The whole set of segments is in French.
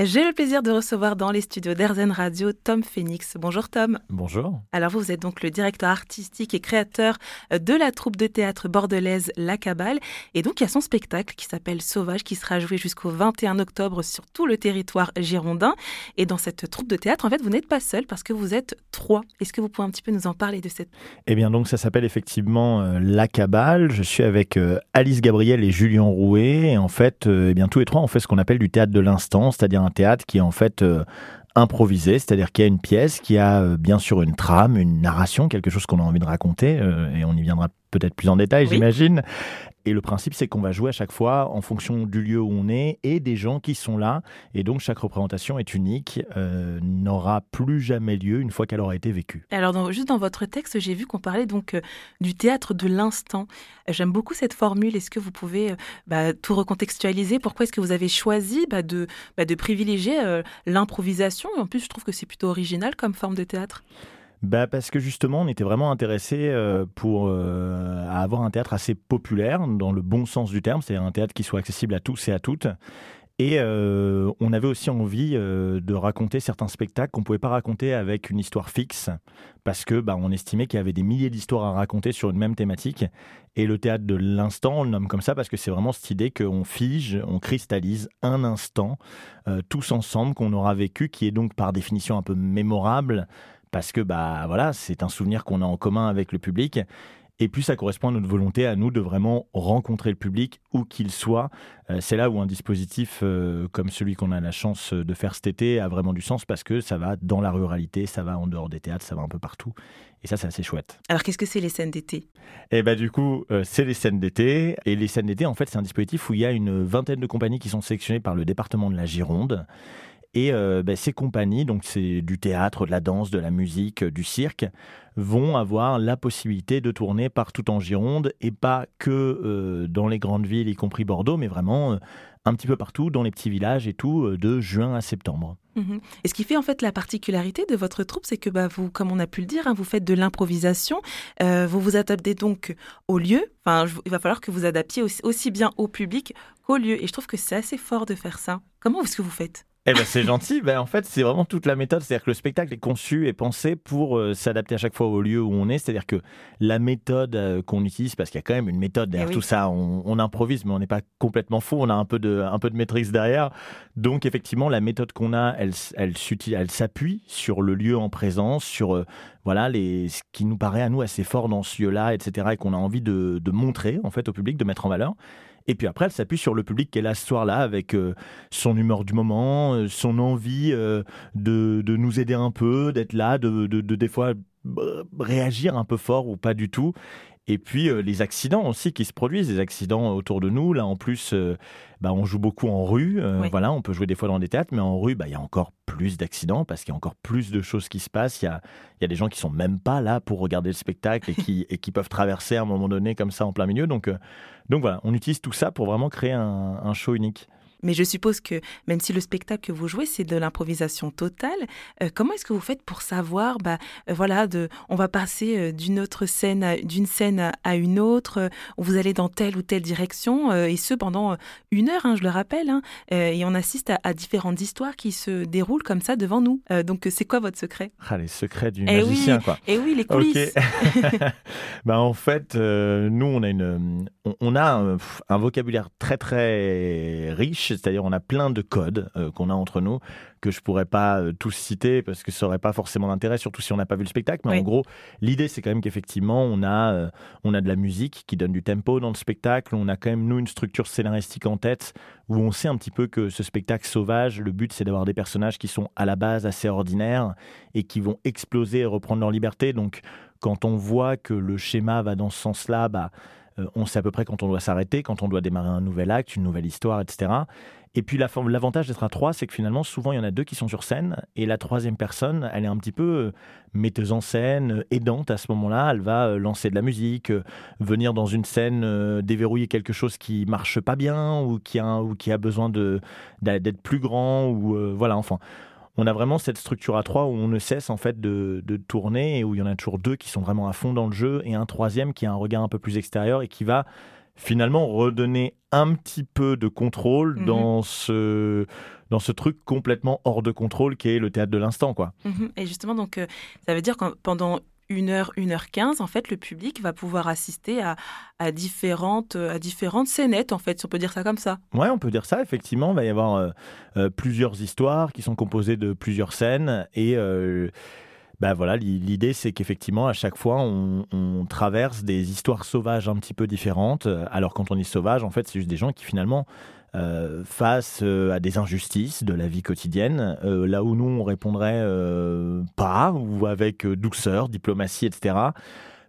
J'ai le plaisir de recevoir dans les studios d'Erzen Radio Tom Phoenix. Bonjour Tom. Bonjour. Alors vous êtes donc le directeur artistique et créateur euh, de la troupe de théâtre bordelaise La Cabale. Et donc il y a son spectacle qui s'appelle Sauvage qui sera joué jusqu'au 21 octobre sur tout le territoire girondin. Et dans cette troupe de théâtre, en fait, vous n'êtes pas seul parce que vous êtes trois. Est-ce que vous pouvez un petit peu nous en parler de cette... Eh bien donc ça s'appelle effectivement euh, La Cabale. Je suis avec euh, Alice Gabriel et Julien Rouet. Et en fait, eh bien tous les trois on fait ce qu'on appelle du théâtre de l'instant, c'est-à-dire un théâtre qui est en fait euh, improvisé, c'est-à-dire qu'il y a une pièce qui a euh, bien sûr une trame, une narration, quelque chose qu'on a envie de raconter, euh, et on y viendra peut-être plus en détail, j'imagine. Et le principe, c'est qu'on va jouer à chaque fois en fonction du lieu où on est et des gens qui sont là. Et donc, chaque représentation est unique, euh, n'aura plus jamais lieu une fois qu'elle aura été vécue. Alors, juste dans votre texte, j'ai vu qu'on parlait donc euh, du théâtre de l'instant. J'aime beaucoup cette formule. Est-ce que vous pouvez euh, bah, tout recontextualiser? Pourquoi est-ce que vous avez choisi bah, de, bah, de privilégier l'improvisation? En plus, je trouve que c'est plutôt original comme forme de théâtre bah parce que justement, on était vraiment intéressé euh, pour euh, à avoir un théâtre assez populaire dans le bon sens du terme, c'est-à-dire un théâtre qui soit accessible à tous et à toutes. Et euh, on avait aussi envie de raconter certains spectacles qu'on pouvait pas raconter avec une histoire fixe, parce que bah, on estimait qu'il y avait des milliers d'histoires à raconter sur une même thématique. Et le théâtre de l'instant, on le nomme comme ça parce que c'est vraiment cette idée qu'on fige, on cristallise un instant, tous ensemble, qu'on aura vécu, qui est donc par définition un peu mémorable, parce que bah voilà, c'est un souvenir qu'on a en commun avec le public. Et puis ça correspond à notre volonté à nous de vraiment rencontrer le public où qu'il soit. Euh, c'est là où un dispositif euh, comme celui qu'on a la chance de faire cet été a vraiment du sens parce que ça va dans la ruralité, ça va en dehors des théâtres, ça va un peu partout. Et ça, c'est assez chouette. Alors qu'est-ce que c'est les scènes d'été? Eh bah du coup, euh, c'est les scènes d'été. Et les scènes d'été, en fait, c'est un dispositif où il y a une vingtaine de compagnies qui sont sélectionnées par le département de la Gironde. Et euh, ben, ces compagnies, donc c'est du théâtre, de la danse, de la musique, du cirque, vont avoir la possibilité de tourner partout en Gironde et pas que euh, dans les grandes villes, y compris Bordeaux, mais vraiment euh, un petit peu partout, dans les petits villages et tout, de juin à septembre. Mhm. Et ce qui fait en fait la particularité de votre troupe, c'est que bah, vous, comme on a pu le dire, hein, vous faites de l'improvisation, vous vous adaptez donc au lieu, enfin, il va falloir que vous adaptiez aussi, aussi bien au public qu'au lieu. Et je trouve que c'est assez fort de faire ça. Comment est-ce que vous faites? Eh ben c'est gentil. Ben, en fait, c'est vraiment toute la méthode. C'est-à-dire que le spectacle est conçu et pensé pour euh, s'adapter à chaque fois au lieu où on est. C'est-à-dire que la méthode euh, qu'on utilise, parce qu'il y a quand même une méthode derrière eh tout ça, on, improvise, mais on n'est pas complètement fou. On a un peu de, un peu de maîtrise derrière. Donc, effectivement, la méthode qu'on a, elle, elle, elle s'appuie sur le lieu en présence, sur euh, voilà les, ce qui nous paraît à nous assez fort dans ce lieu-là, etc., et qu'on a envie de, de montrer en fait au public, de mettre en valeur. Et puis après, elle s'appuie sur le public est là ce soir-là avec euh, son humeur du moment, euh, son envie euh, de, de, nous aider un peu, d'être là, de, de, de, des fois réagir un peu fort ou pas du tout. Et puis euh, les accidents aussi qui se produisent, des accidents autour de nous. Là, en plus, euh, bah, on joue beaucoup en rue. Euh, voilà, on peut jouer des fois dans des théâtres, mais en rue, bah, il y a encore plus d'accidents parce qu'il y a encore plus de choses qui se passent. Il y a, y a, des gens qui sont même pas là pour regarder le spectacle et qui, et qui peuvent traverser à un moment donné comme ça en plein milieu. Donc, donc voilà, on utilise tout ça pour vraiment créer un, un show unique. Mais je suppose que même si le spectacle que vous jouez, c'est de l'improvisation totale, euh, comment est-ce que vous faites pour savoir, bah, euh, voilà, de, on va passer euh, d'une autre scène, d'une scène à une autre, vous allez dans telle ou telle direction, et ce pendant une heure, hein, je le rappelle, hein, et on assiste à, différentes histoires qui se déroulent comme ça devant nous. donc c'est quoi votre secret? Ah, les secrets du eh magicien, quoi. Et eh oui, les coulisses. bah, en fait, nous, on a une, on, a un, un vocabulaire très très riche c'est-à-dire on a plein de codes euh, qu'on a entre nous que je pourrais pas euh, tous citer parce que ça aurait pas forcément d'intérêt, surtout si on n'a pas vu le spectacle. Mais en gros, l'idée c'est quand même qu'effectivement on a euh, on a de la musique qui donne du tempo dans le spectacle. On a quand même nous une structure scénaristique en tête où on sait un petit peu que ce spectacle sauvage, le but c'est d'avoir des personnages qui sont à la base assez ordinaires et qui vont exploser et reprendre leur liberté. Donc quand on voit que le schéma va dans ce sens-là, bah on sait à peu près quand on doit s'arrêter, quand on doit démarrer un nouvel acte, une nouvelle histoire, etc. Et puis l'avantage d'être à trois, c'est que finalement, souvent, il y en a deux qui sont sur scène, et la troisième personne, elle est un petit peu euh, metteuse en scène, euh, aidante à ce moment-là. Elle va lancer de la musique, venir dans une scène, déverrouiller quelque chose qui marche pas bien, ou qui a, ou qui a besoin d'être plus grand, ou voilà, enfin on a vraiment cette structure à trois où on ne cesse en fait de, tourner et où il y en a toujours deux qui sont vraiment à fond dans le jeu et un troisième qui a un regard un peu plus extérieur et qui va finalement redonner un petit peu de contrôle Mhm. dans ce dans ce truc complètement hors de contrôle qui est le théâtre de l'instant quoi. Mhm. Et justement, donc, euh, ça veut dire que pendant une heure, une heure quinze, en fait, le public va pouvoir assister à, différentes, euh, à différentes scénettes, en fait, si on peut dire ça comme ça. Ouais, on peut dire ça, effectivement. Il va y avoir euh, euh, plusieurs histoires qui sont composées de plusieurs scènes. Et bah voilà, l'i- l'idée, c'est qu'effectivement, à chaque fois, on, on traverse des histoires sauvages un petit peu différentes. Alors, quand on dit sauvage, en fait, c'est juste des gens qui, finalement, euh, face euh, à des injustices de la vie quotidienne, euh, là où nous, on répondrait pas, ou avec douceur, diplomatie, etc.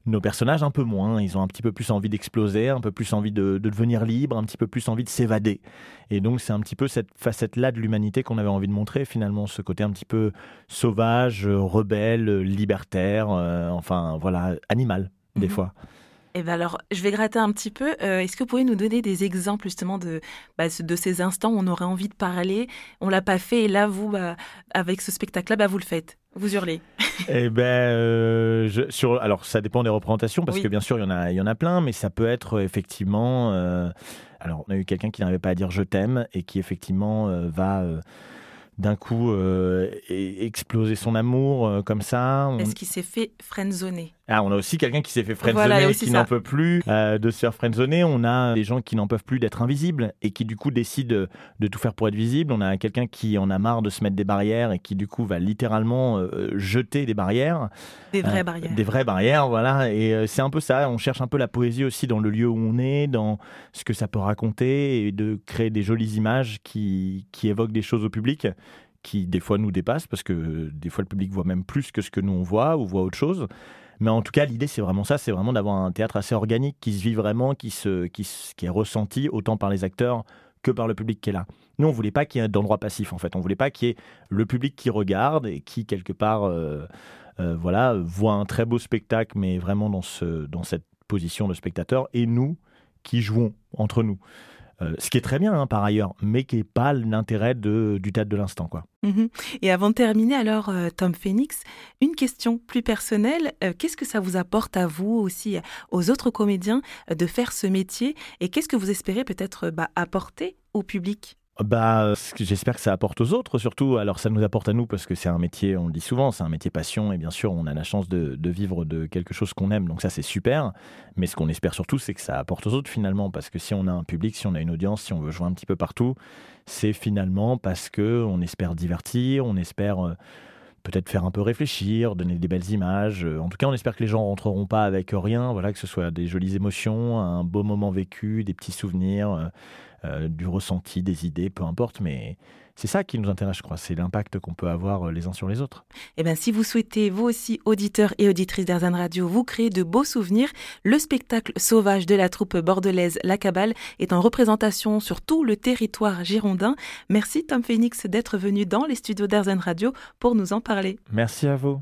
Nos personnages, un peu moins. Ils ont un petit peu plus envie d'exploser, un peu plus envie de, de devenir libre, un petit peu plus envie de s'évader. Et donc, c'est un petit peu cette facette-là de l'humanité qu'on avait envie de montrer, finalement, ce côté un petit peu sauvage, rebelle, libertaire, enfin, voilà, animal, des Mhm. fois. Et ben alors, je vais gratter un petit peu. Euh, Est-ce que vous pouvez nous donner des exemples justement de, bah, de ces instants où on aurait envie de parler, on l'a pas fait, et là, vous, bah, avec ce spectacle-là, bah, vous le faites, vous hurlez. Eh ben, euh, je- sur, alors ça dépend des représentations parce Oui. que bien sûr il y en a, il y en a plein, mais ça peut être euh, effectivement. euh, alors on a eu quelqu'un qui n'arrivait pas à dire je t'aime et qui effectivement va d'un coup euh, e- exploser son amour euh, comme ça. On- Est-ce qu'il s'est fait friendzoner? Ah, on a aussi quelqu'un qui s'est fait friendzoner, qui n'en peut plus euh, de se faire friendzoner. On a des gens qui n'en peuvent plus d'être invisibles et qui du coup décident de, de tout faire pour être visible. On a quelqu'un qui en a marre de se mettre des barrières et qui du coup va littéralement euh, jeter des barrières. Des vraies Euh, barrières. Des vraies barrières, voilà. Et c'est un peu ça. On cherche un peu la poésie aussi dans le lieu où on est, dans ce que ça peut raconter et de créer des jolies images qui, qui évoquent des choses au public qui des fois nous dépassent parce que des fois le public voit même plus que ce que nous on voit ou voit autre chose. Mais en tout cas, l'idée, c'est vraiment ça, c'est vraiment d'avoir un théâtre assez organique qui se vit vraiment, qui, se, qui, est ressenti autant par les acteurs que par le public qui est là. Nous, on voulait pas qu'il y ait d'endroit passif, en fait. On voulait pas qu'il y ait le public qui regarde et qui, quelque part, euh, euh, voilà, voit un très beau spectacle, mais vraiment dans, dans cette position de spectateur, et nous qui jouons entre nous. Euh, ce qui est très bien, hein, par ailleurs, mais qui n'est pas l'intérêt du théâtre de l'instant, quoi. Mhm. Et avant de terminer, alors, euh, Tom Phoenix, une question plus personnelle. Euh, qu'est-ce que ça vous apporte à vous aussi, aux autres comédiens, de faire ce métier? Et qu'est-ce que vous espérez peut-être bah, apporter au public? Bah, que j'espère que ça apporte aux autres, surtout. Alors, ça nous apporte à nous parce que c'est un métier, on le dit souvent, c'est un métier passion et bien sûr, on a la chance de, de vivre de quelque chose qu'on aime, donc ça, c'est super. Mais ce qu'on espère surtout, c'est que ça apporte aux autres finalement, parce que si on a un public, si on a une audience, si on veut jouer un petit peu partout, c'est finalement parce que on espère divertir, on espère. euh, Peut-être faire un peu réfléchir, donner des belles images. Euh, En tout cas, on espère que les gens rentreront pas avec rien. Voilà, que ce soit des jolies émotions, un beau moment vécu, des petits souvenirs. euh, euh, du ressenti, des idées, peu importe, mais c'est ça qui nous intéresse, je crois, c'est l'impact qu'on peut avoir euh, les uns sur les autres. Eh bien, si vous souhaitez, vous aussi, auditeurs et auditrices d'Arzan Radio, vous créer de beaux souvenirs, le spectacle sauvage de la troupe bordelaise La Cabale est en représentation sur tout le territoire girondin. Merci Tom Phoenix d'être venu dans les studios d'Arzan Radio pour nous en parler. Merci à vous.